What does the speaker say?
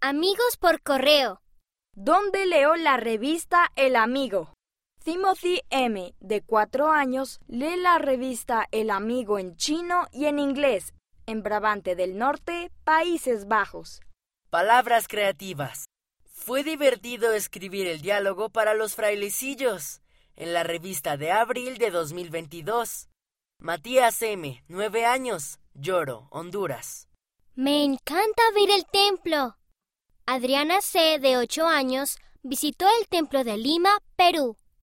Amigos por correo. ¿Dónde leo la revista El Amigo? Timothy M., de cuatro años, lee la revista El Amigo en chino y en inglés, en Brabante del Norte, Países Bajos. Palabras creativas. Fue divertido escribir el diálogo para los frailecillos en la revista de abril de 2022. Matías M., nueve años, Lloro, Honduras. Me encanta ver el templo. Adriana C., de ocho años, visitó el templo de Lima, Perú.